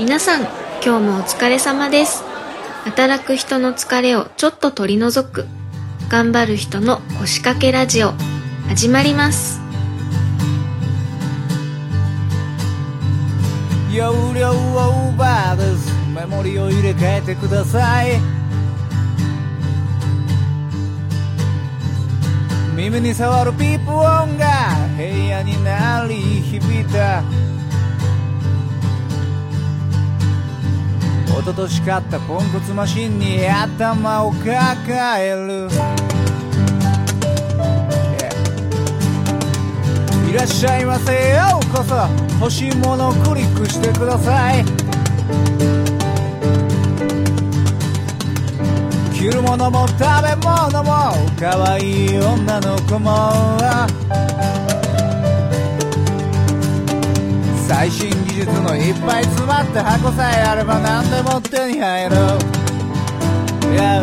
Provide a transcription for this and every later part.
皆さん、今日もお疲れ様です。働く人の疲れをちょっと取り除く、頑張る人の腰掛けラジオ、始まります。容量オーバーですメモリを入れ替えてください耳に触るピープ音が部屋に鳴り響いた一昨年買ったポンコツマシンに頭を抱える。Yeah いらっしゃいませようこそ。欲しいものをクリックしてください。着るものも食べ物も可愛い女の子も。最新技術のいっぱい詰まった箱さえあれば何でも手に入る。Yeah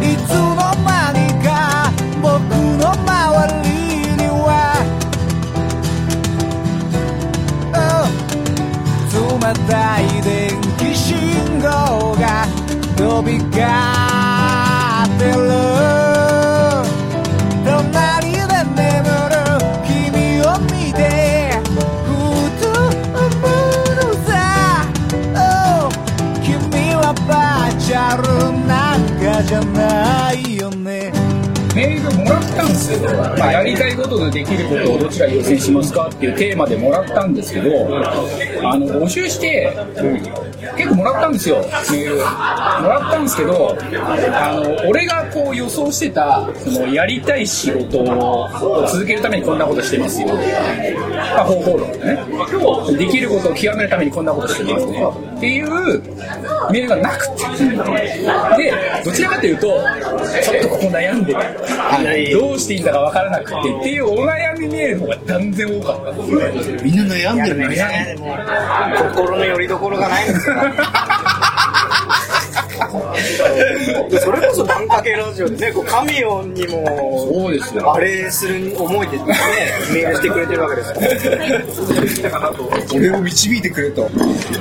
いつの間にか僕の周りには。Oh 冷たい電気信号が飛び交ってる。バーチャルなんかじゃないよまあ、やりたいこととできることをどちら優先しますかっていうテーマでもらったんですけどあの募集して結構もらったんですよメール。もらったんですけどあの俺がこう予想してたそのやりたい仕事を続けるためにこんなことしてますよ、まあ、方法論ね。できることを極めるためにこんなことしてますね。っていうメールがなくて。でどちらかというとちょっとここ悩んでるどうしていいんだか分からなくてっていうお悩みメールの方が断然多かったんですよみんな悩んでるんです悩ね。心の拠り所がないんですよ。それこそバンカケラジオでねこうカミオンにもそうですよ。あれする思いでねメールしてくれてるわけですから俺を導いてくれと。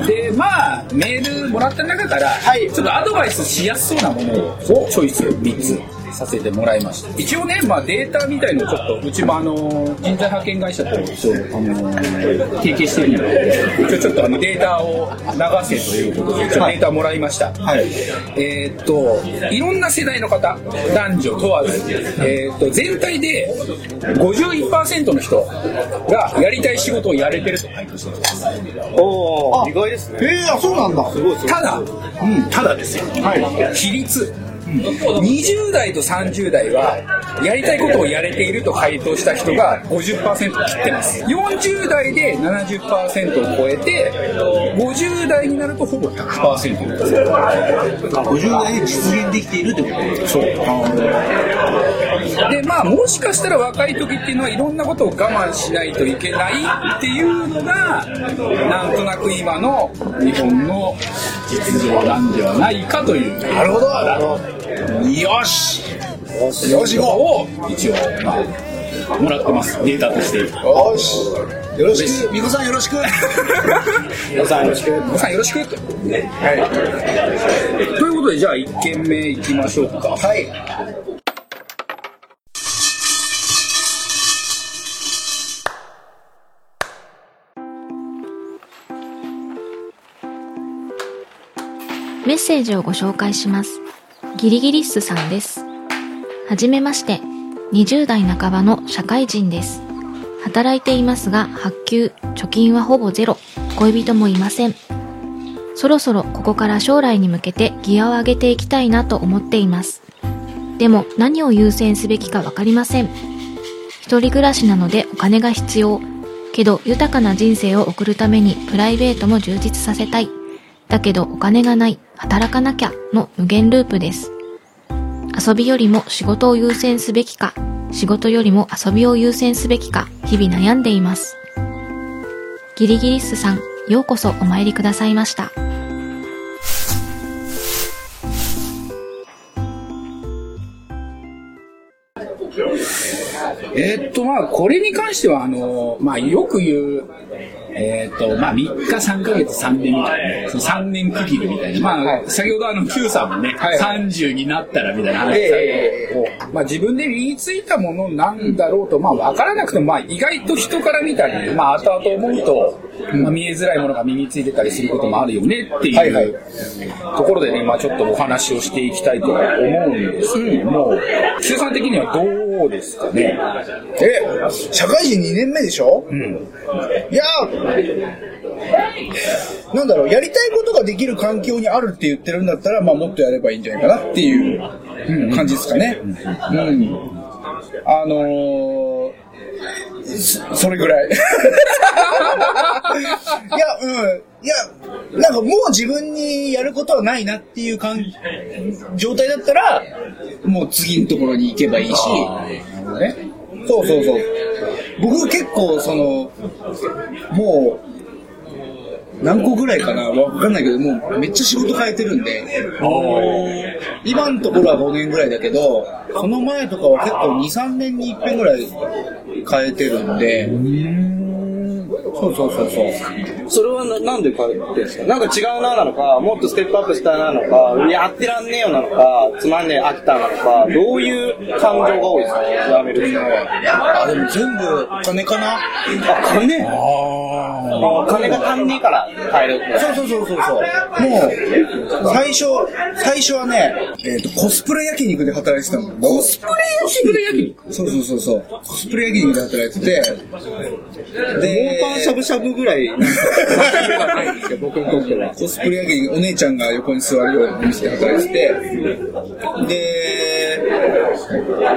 でまあメールもらった中から、はい。ちょっとアドバイスしやすそうなものをチョイス3つさせてもらいました。一応ね、まあ、データみたいのをちょっとうちもあの人材派遣会社と一応あの提携してるので一応ちょっとあのデータを流せということで一応データもらいました、はい。えーっといろんな世代の方男女問わず、えーっと全体で51%の人がやりたい仕事をやれてると回答してます。おお意外ですね。えー、あ、そうなんだ。すごいただ、うん、ただですよ、比率、20代と30代はやりたいことをやれていると回答した人が50%切ってます。40代で70%を超えて50代になるとほぼ100%です50代で実現できているってこと？そう。でまあもしかしたら若い時っていうのはいろんなことを我慢しないといけないっていうのがなんとなく今の日本の実情なんではないかという。なるほどなるほどよし。よしを一応、まあ、もらってます。データとして。よし。よろしく。みこさんよろしく。皆さんよろしく。皆さんよろしくと、はい、ということでじゃあ1件目いきましょうか。はい。メッセージをご紹介します。ギリギリッスさんです。はじめまして、20代半ばの社会人です。働いていますが、発給、貯金はほぼゼロ、恋人もいません。そろそろここから将来に向けてギアを上げていきたいなと思っています。でも何を優先すべきかわかりません。一人暮らしなのでお金が必要。けど豊かな人生を送るためにプライベートも充実させたい。だけどお金がない、働かなきゃの無限ループです。遊びよりも仕事を優先すべきか、仕事よりも遊びを優先すべきか、日々悩んでいます。ギリギリスさん、ようこそお参りくださいました。えーっと、まあ、これに関しては、あの、まあ、よく言う、えーっと、まあ、3日、3ヶ月、3年みたいな、その3年区切りみたいな。まあ、先ほどあの、Q さんもね、はい。30になったらみたいな話したけど、まあ、自分で身についたものなんだろうと、まあ、わからなくても、まあ、意外と人から見たり、まあ、後々思うと、まあ、見えづらいものが身についてたりすることもあるよねっていう、ところでね、まあ、ちょっとお話をしていきたいと思うんですけども、Q さん的にはどうですかね？え、社会人2年目でしょ？うん。いやーなんだろう、やりたいことができる環境にあるって言ってるんだったら、まあもっとやればいいんじゃないかなっていう感じですかね。うん。あのー、そそれぐらい。いや、うん。いや、なんかもう自分にやることはないなっていう感状態だったら、もう次のところに行けばいいし、ね。そうそうそう。僕結構その、もう、何個ぐらいかなわかんないけど、もうめっちゃ仕事変えてるんで、今のところは5年ぐらいだけど、その前とかは結構2、3年に一遍ぐらい変えてるんで、そうそうそうそう。それはななんで変えてるんですか？なんか違うななのか、もっとステップアップしたなのか、やってらんねえよなのか、つまんねえ飽きたなのか、どういう感情が多いですか？やめるっていうのは。あ、でも全部金かな？あ、金？あ金が足んねえから変える。そうそうそうそうそう。もう、最初、最初はね、えっ、と、コスプレ焼肉で働いてたの。コスプレ焼肉？焼肉そうそうそうそう。コスプレ焼肉で働いてて、で、しゃぶしゃぶぐらい、僕にとっては。コスプレ焼肉、お姉ちゃんが横に座るようなお店で働いてて、で、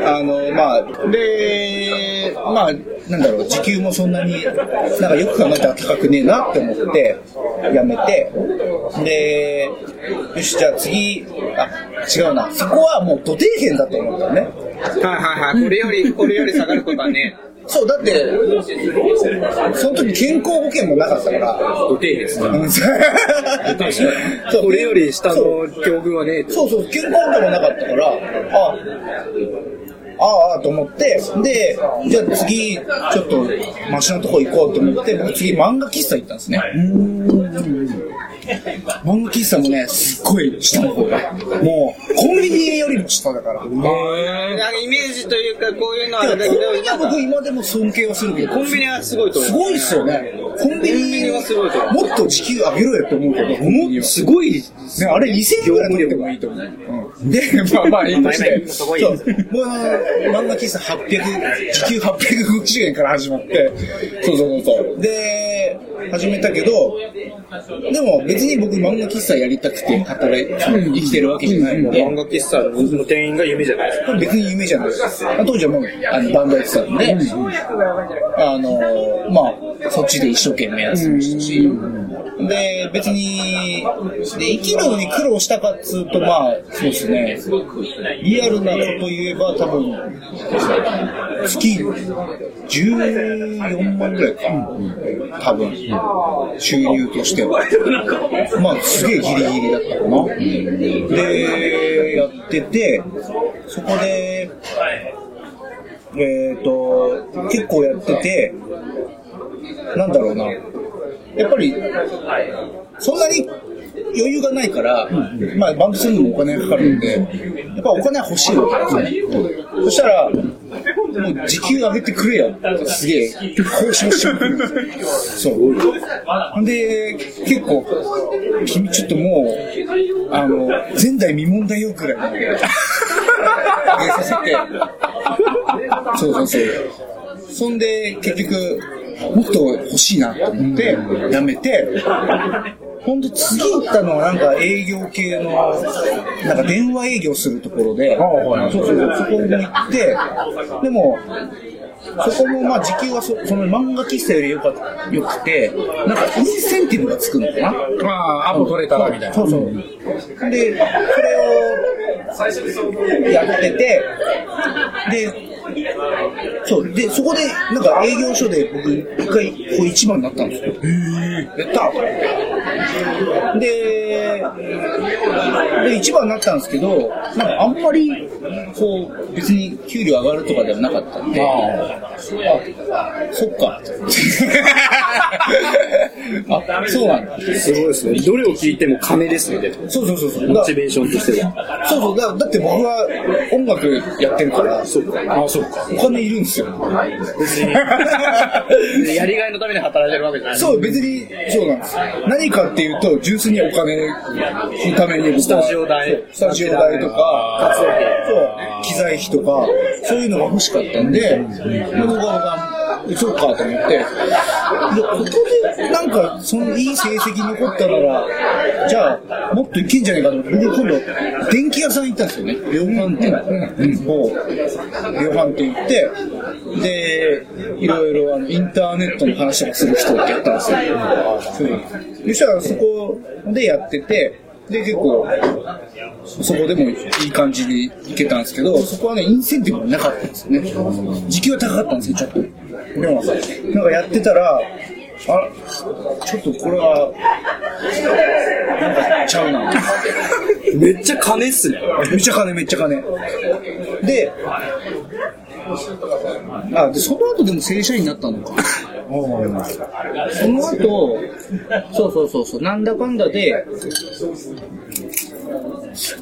あの、まあ、で、まあ、なんだろう、時給もそんなに、なんかよく考えたら高くねえなって思って、辞めて、で、よし、じゃあ次、あ、違うな、そこはもう土底辺だと思ったのね。はいはいはい。これより、これより下がることはね、そう、だって、その時健康保険もなかったから、土底ですね。う。んそより下の境遇はね。そう。そう、健康保険もなかったから、あ、ああ、と思って、で、じゃあ次、ちょっと、マシなとこ行こうと思って、僕次漫画喫茶行ったんですね。漫画喫茶もね、すっごい下の方が。もう、コンビニよりも下だから。なんかイメージというか、こういうのはあれだけど、いや、僕今でも尊敬はするけど、コンビニはすごいと思う。すごいっすよね。コンビニはすごいと思うもっと時給上げろよって思うけど、コンビニはすごい、ね、あれ2000円ぐらい取ってもいいと思う。うん、で、まあまあいいとして、そう、もう漫画喫茶800、時給850円から始まって、そうそうそうそう。で、始めたけど、でも別に僕漫画喫茶やりたくて働いて、生きてるわけじゃないんで、漫画喫茶の店員が夢じゃないですか。別に夢じゃないです。当時はもう、あの、バンドやってたんで、あの、まあ、そっちで一生懸命やってましたし、で、別に、で、生きるのに苦労したかっつうと、まあ、そうですね、リアルなこと言えば多分、月14万ぐらいか、多分、収入としては。まあ、すげえギリギリだったかな。で、やってて、そこで、えっ、と、結構やってて、なんだろうな。やっぱり、そんなに余裕がないから、まあ、バンドするのもお金がかかるんで、やっぱお金は欲しいわけですよね。そしたら、もう時給上げてくれよってすげえ交渉しまくる。そう。ほんで、結構、君ちょっともう、あの、前代未聞だよくらいの、上げさせて、そうそうそう。そんで、結局、もっと欲しいなと思って、やめて、ほんで次行ったのはなんか営業系の、なんか電話営業するところで、そうそうそう、そこも行って、でも、そこもまあ時給はそその漫画喫茶よりよかよくて、なんかインセンティブがつくのかな？まあ、アポ取れたらみたいな。そうそう。で、それをやってて、で、そう。で、そこで、なんか営業所で僕、一回、こう一番になったんですよ。やった。で、で、一番になったんですけど、なんかあんまり、こう、別に給料上がるとかではなかったんで、あ、そっか。あ、そうなんだ。すごいですね。どれを聞いても金ですね、でもそうそうそうそう。モチベーションとしては。そうそうだ、だって僕は音楽やってるから、そうか。あ、そうか。お金いるんですよ。やりがいのために働いてるわけじゃない。そう、別に、そうなんです。何かっていうと、純粋にお金のために、スタジオ代スタジオ代とか、そう、機材費とか、そういうのが欲しかったんで、で僕は、そうかと思って、で、ここでなんか、そのいい成績残ったなら、じゃあ、もっといけんじゃないかと思って、僕今度、電気屋さん行ったんですよね。量販店。もう、量販店行って、で、いろいろあのインターネットの話とかする人ってやったんですよ。そしたらそこでやってて、で、結構、そこでもいい感じでいけたんですけど、そこはね、インセンティブがなかったんですよね。時給は高かったんですよ、ちょっと。でも、なんかやってたら、あ、ちょっとこれは、なんかちゃうな。めっちゃ金っすね。めっちゃ金、めっちゃ金。で、あ、で、その後でも正社員になったのか。その後、そうそうそうそう、なんだかんだで、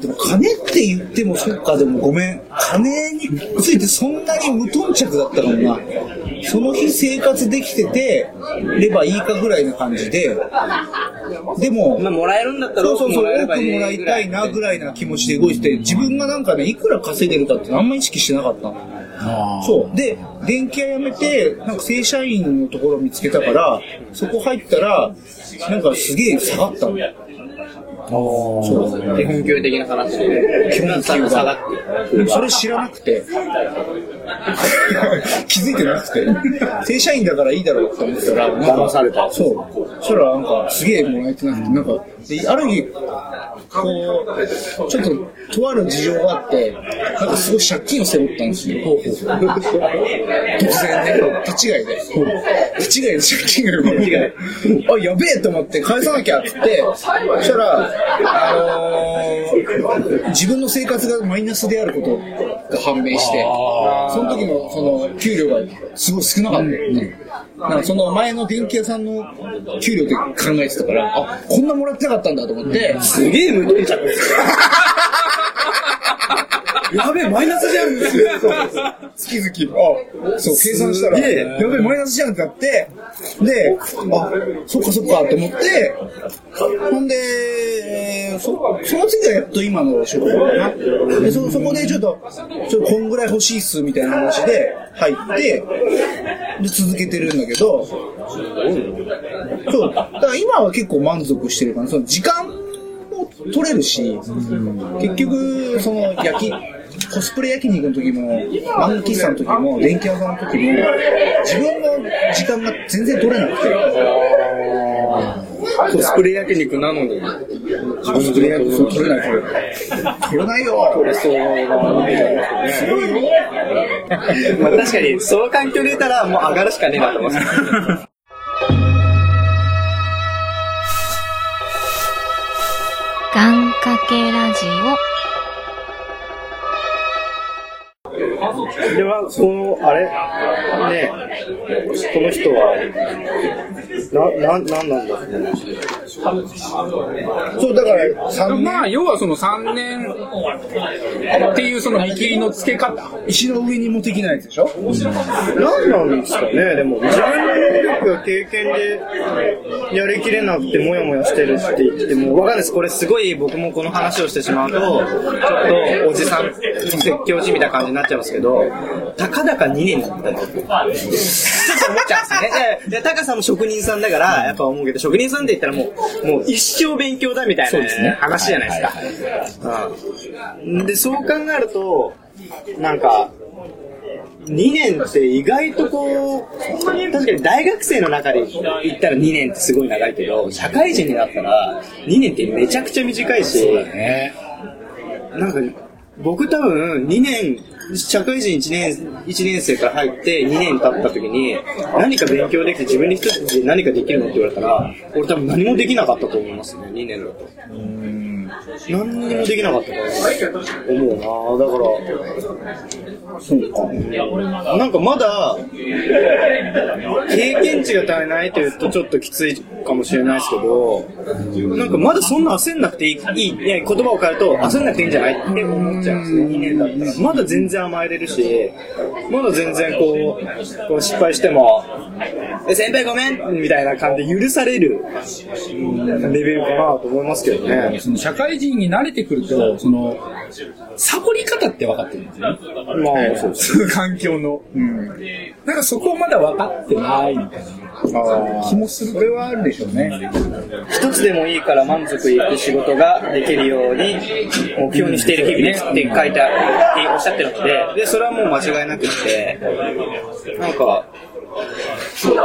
でも金って言ってもそっか、でもごめん。金についてそんなに無頓着だったかもな。その日生活できててればいいかぐらいな感じで、でも、まあ、もらえるんだったらそうそうそう、多くもらいたいなぐらいな気持ちで動いてて、自分がなんかね、いくら稼いでるかってあんま意識してなかったの。そう。で、電気屋辞めて、なんか正社員のところを見つけたから、そこ入ったら、なんかすげえ下がったの。そう。基本給的な話で。基本給下ががって。それ知らなくて、気づいてなくて、正社員だからいいだろうって思ってたら、騙されたそう。そしたらなんかすげえもらえてなくて、なんか、である日、こう、ちょっと、とある事情があって、なんかすごい借金を背負ったんですよ。突然ね、立ち違いで。立ち違いで借金がよ あ、やべえと思って返さなきゃって言って、そしたら、あのー自分の生活がマイナスであることが判明して、その時のその給料がすごい少なかった、ね。なんかその前の電気屋さんの給料で考えてたから、あ、こんなもらってなかったんだと思って、すげえ無頓着ですやべえ、マイナスじゃん月々、あ、そう、計算したら、やべえ、マイナスじゃんってなって、で、あ、そっかそっかと思って、ほんで、えーそその次がやっと今の職場かな。でそ、そこでちょっと、ちょっとこんぐらい欲しいっすみたいな話で入って、で、続けてるんだけど、そう、だから今は結構満足してるかな。その時間も取れるし、結局、その焼き、コスプレ焼肉の時も、漫画喫茶の時も、電気屋さんの時も、自分の時間が全然取れなくて、コスプレ焼肉なのに。コスプレ焼肉取れない、取れない。取れないよ。取れそうなすごいよ。まあ確かに、その環境でいたらもう上がるしかねえなと思います。願掛けラジでは、その、あれ？ねこの人は、な、な、なんなんだ？ろうね。そう、だから、3まあ、年、要はその3年っていうその見切りの付け方。石の上にも的なやつでしょ？なんなんですかね、でも、自分の能力や経験でやりきれなくてモヤモヤしてるって言っても、わかんないです。これすごい僕もこの話をしてしまうと、ちょっとおじさんの説教師みたいな感じになっちゃいますけど、たかだか2年だったの。思っちゃうんですよね。で、でタカさんも職人さんだから、やっぱ思うけど、職人さんって言ったらもう、もう一生勉強だみたいな話じゃないですか。うん。で、そう考えると、なんか、2年って意外とこう、確かに大学生の中で言ったら2年ってすごい長いけど、社会人になったら2年ってめちゃくちゃ短いし、なんか僕多分2年社会人1年、一年生から入って2年経った時に、何か勉強できて自分に一つで何かできるのって言われたら、俺多分何もできなかったと思いますね、2年だと。何にもできなかったと思うなだから、そうか。なんかまだ、経験値が足りないと言うとちょっときついかもしれないですけど、なんかまだそんな焦んなくていい、いや言葉を変えると焦んなくていいんじゃないって思っちゃうんですね、2年だったら。まだ全然甘えれるし、まだ全然こう、こう失敗しても、先輩ごめんみたいな感じで許されるレベルかなと思いますけどね。その社会人に慣れてくると、その、サボり方って分かってるんですよね。まあ、そうです。環境の。なんかそこまだ分かってないみたいな気もする。それはあるでしょうね。一つでもいいから満足いく仕事ができるように目標にしている日々ですって書いてあっておっしゃってるので、で、それはもう間違いなくって、なんか、そう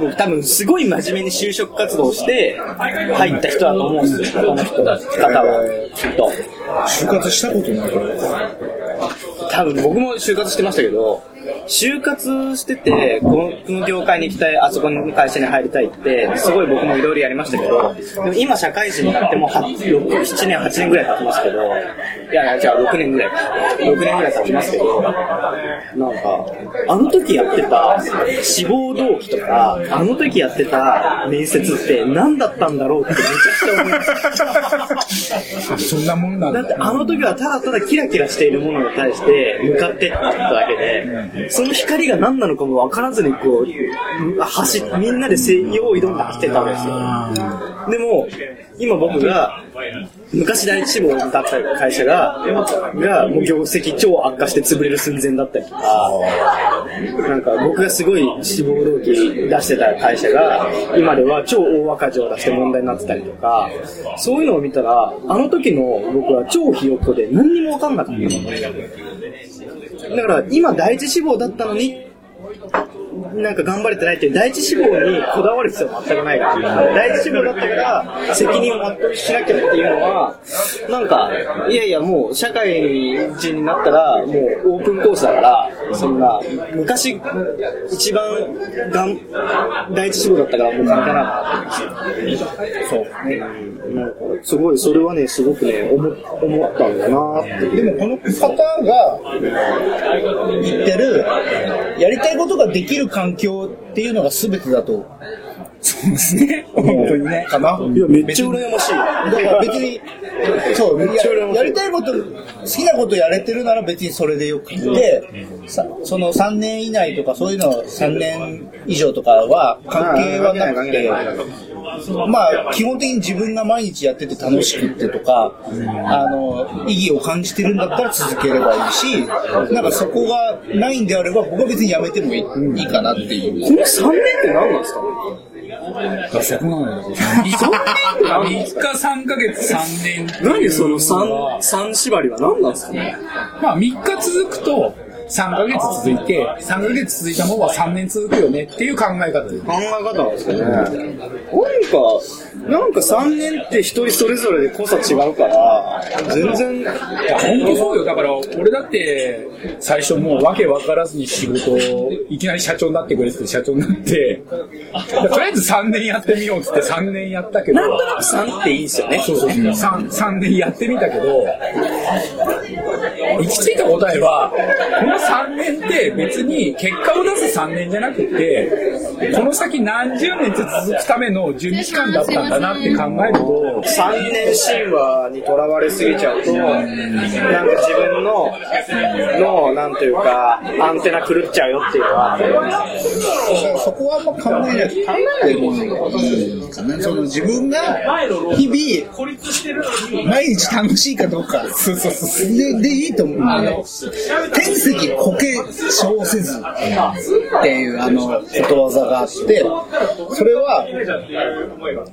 僕多分すごい真面目に就職活動して入った人だと思うんですよ、この人、方は、きっと。就活したことないから。多分僕も就活してましたけど、就活してて、この業界に行きたい、あそこの会社に入りたいって、すごい僕もいろいろやりましたけど、でも今社会人になっても7年、8年ぐらい経ちますけど、いやいや、じゃあ6年ぐらい。6年ぐらい経ちますけど、なんか、あの時やってた志望動機とか、あの時やってた面接って何だったんだろうってめちゃくちゃ思います。そんなもんなんだ。だってあの時はただただキラキラしているものに対して向かってっただけで、その光が何なのかも分からずにこう、走っみんなでせ用意どんで走ってたんですよ。でも、今僕が、昔第一志望だった会社が、が、もう業績超悪化して潰れる寸前だったりとか、なんか僕がすごい志望動機出してた会社が、今では超大赤字を出して問題になってたりとか、そういうのを見たら、あの時の僕は超ひよっこで何にも分かんなかった。だから今第一志望だったのに、なんか頑張れてないっていう第一志望にこだわる必要は全くないから、第一志望だったから責任を全うしなきゃっていうのは、なんか、いやいやもう社会人になったらもうオープンコースだから、そんな、昔一番がん第一志望だったからもう関係なかった。そう。ね。なんか、すごい、それはね、すごくね、思思ったんだなって。でもこの方が言ってる、やりたいことができる環境っていうのが全てだと。そうですね。本当にね。かな。いや、めっちゃ羨ましい。だから別に、そう、ちゃ羨ましいややりたいこと、好きなことやれてるなら別にそれでよくて、さその3年以内とかそういうの3年以上とかは関係はなくて、まあ、基本的に自分が毎日やってて楽しくってとか、あの、意義を感じてるんだったら続ければいいし、なんかそこがないんであれば、僕は別にやめてもいい,、いいかなっていう。この3年って何なんですか？そこなのよ。3日3ヶ月3年。何その3、三縛りは何なんですかまあ3日続くと3ヶ月続いて、3ヶ月続いたものは3年続くよねっていう考え方で。考え方なんですかね。なんか、なんか3年って一人それぞれで濃さ違うから、全然、いや、本当そうよ。だから、俺だって、最初もうわけわからずに仕事を、いきなり社長になってくれって社長になって、とりあえず3年やってみようっつって3年やったけど、なんとなく3っていいですよね。そうそう、3, 三年やってみたけど、行き着いた答えは、この3年って別に結果を出す3年じゃなくて、この先何十年って続くための準備期間だったんだなって考えると、3年神話にとらわれすぎちゃうと、なんか自分の、の、なんというか、アンテナ狂っちゃうよっていうのは、そこはあんま考えなくてもいいかな。その自分が日々、毎日楽しいかどうか。そうそうそう。で、でいいと思う。あの、天石こけ小せずっていうあの、ことわざがあって、それは、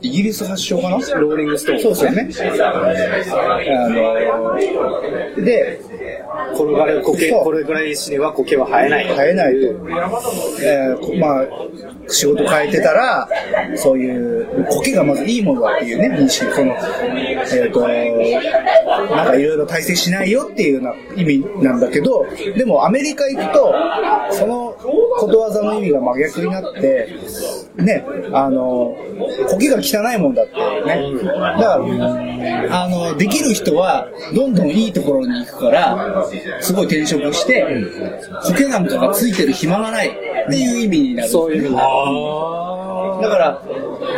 イギリス発祥かな？ローリングストーン。そうですよね。あの、で、転がる苔、これぐらい死ねば苔は生えない。変えないと、えーこまあ、仕事変えてたら、そういう、苔がまずいいものだっていうね、認識、その、えっ、と、なんかいろいろ体制しないよっていうような意味なんだけど、でもアメリカ行くと、そのことわざの意味が真逆になって、ね、あの、苔が汚いもんだってね。だから、あの、できる人は、どんどんいいところに行くから、すごい転職して、苔なんかがついてる暇がないっていう意味になる。そういう意味だから、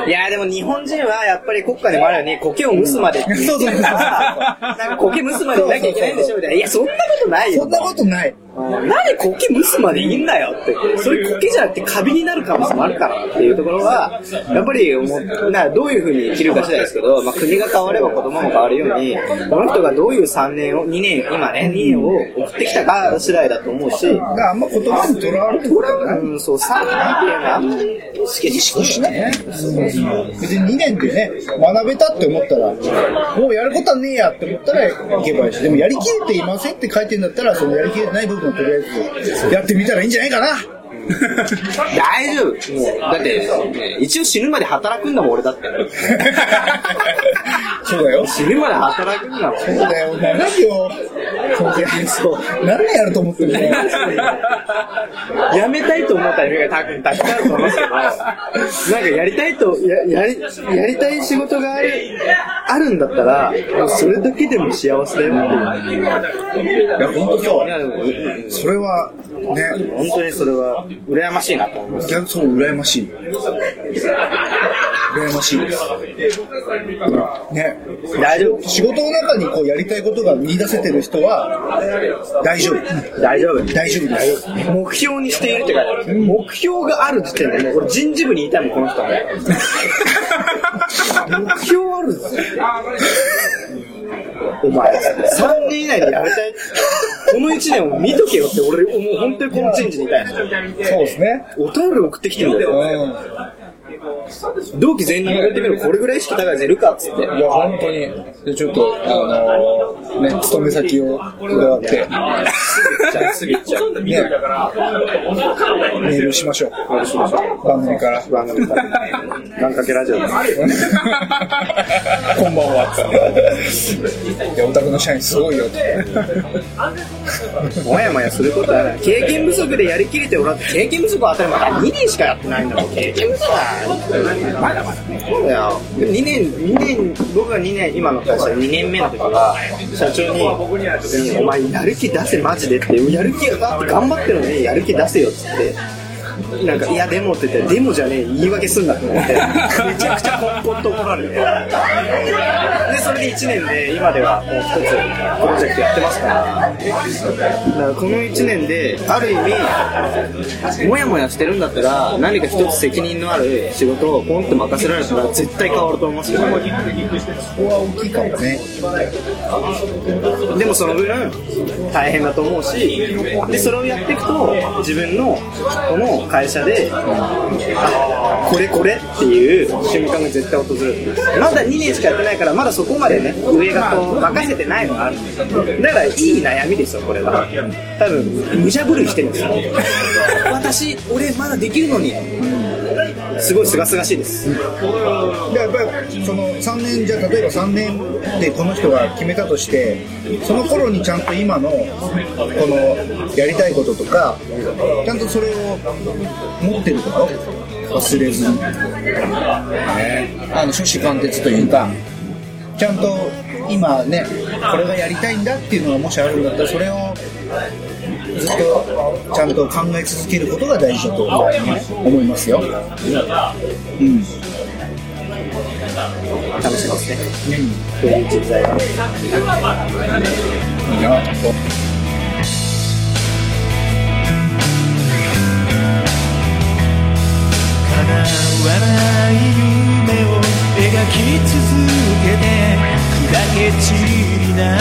いやでも日本人はやっぱり国家でもあるように苔を蒸すまでって言ってるから、なんか苔蒸すまでいなきゃいけないんでしょみたいな。いや、そんなことないよ。そんなことない。何苔蒸すまでいいんだよって。それ苔じゃなくてカビになる可能性もあるからっていうところは、やっぱり思うなどういうふうに生きるか次第ですけど、まあ、国が変われば子供も変わるように、この人がどういう3年を、2年、今ね、2年を送ってきたか次第だと思うし、あんま言葉にとらわれてこないうん、そう、3年っていうのはあんまり意識意識しない。ね。別に2年でね、学べたって思ったら、もうやることはねえやって思ったら行けばいいし、でもやりきれていませんって書いてんだったら、そのやりきれてない部分とりあえずやってみたらいいんじゃないかな。大丈夫。もう、だって、ね一応死ぬまで働くんだもん、俺だって。そうだよ。死ぬまで働くんだもん。そうだよ。長いよ。そう。何年やると思ってるの？やめたいと思ったら、たくたくさんあると思うんですけど、なんかやりたいと、ややり、やりたい仕事がある、あるんだったら、もうそれだけでも幸せだよっていう。いや、本当そうそれは、ね、本当にそれは、羨ましいなと思います。いや、そう、羨ましい。羨ましいです。ね。大丈夫仕事の中にこうやりたいことが見出せてる人は、大丈夫。大丈夫大丈夫です。目標にしているって書いてある。目標がある時点で、もうこれ人事部に言いたいもん、この人は。目標あるぞ。お前、3年以内でやめたい。この1年を見とけよって、俺、もう本当にこの人事に言いたい。そうですね。お便り送ってきてるんだよ。うん。同期全員に言ってみるこれぐらい意識高いやついるかっつって。いや、本当に。で、ちょっと、あのね、勤め先を伺って、じゃあすぐ行っちゃう。ね、メールしましょう。番組から。番組から。願掛けラジオです。こんばんは。いや、お宅の社員すごいよ。もやもやすることはない。経験不足でやりきれておらず、経験不足は当たり前だ。2年しかやってないんだもん。経験不足は。まだまだ。そうだよ。2年、2年、僕が2年、今の会社2年目の時は、社長に、お前やる気出せ、マジでって。やる気がなって頑張ってるのに、やる気出せよっつって。なんか、いや、でもって言って、でもじゃねえ、言い訳すんだと思って、めちゃくちゃポンポンと怒られて。で、それで1年で、今ではもう一つ、プロジェクトやってますから。だからこの1年で、ある意味、もやもやしてるんだったら、何か一つ責任のある仕事をポンって任せられたら、絶対変わると思いますよ。ここは大きいかもね。でもその分、大変だと思うし、で、それをやっていくと、自分の、この会社で、あ、これこれっていう瞬間が絶対訪れる。まだ2年しかやってないから、まだそこまでね、上がこう、任せてないのがある。だから、いい悩みですよ、これは。多分、無茶ぶりしてるんですよ。私、俺まだできるのに。すごい清々しいです。でやっぱりその3年じゃ例えば3年でこの人が決めたとしてその頃にちゃんと今のこのやりたいこととかちゃんとそれを持ってること忘れずに、ね、あの初子貫徹というかちゃんと今ねこれがやりたいんだっていうのがもしあるんだったらそれをずっとちゃんと考え続けることが大事だと思いますよ。うん。楽しみですね。そういう人材が。いいな叶わない夢を描き続けて砕け散りながら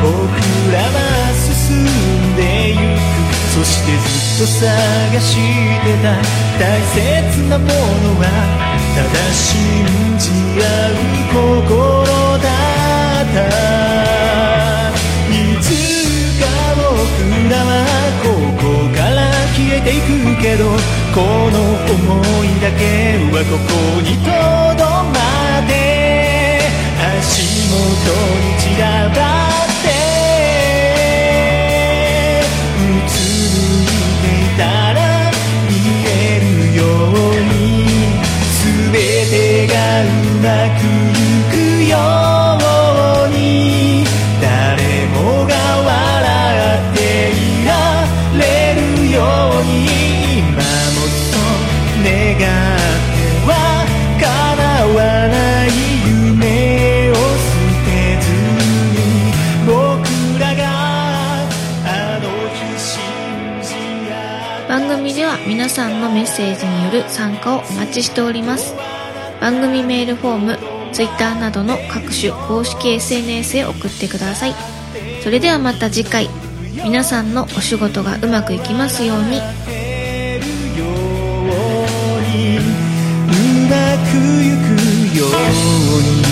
僕らは進んでゆくそしてずっと探してた大切なものはただ信じ合う心だったいつか僕らはここから消えていくけどこの想いだけはここにとどまって足元に散らばって番組では皆さんのメッセージによる参加をお待ちしております。番組メールフォーム Twitter などの各種公式 SNS へ送ってください。それではまた次回皆さんのお仕事がうまくいきますように。うまくゆくように。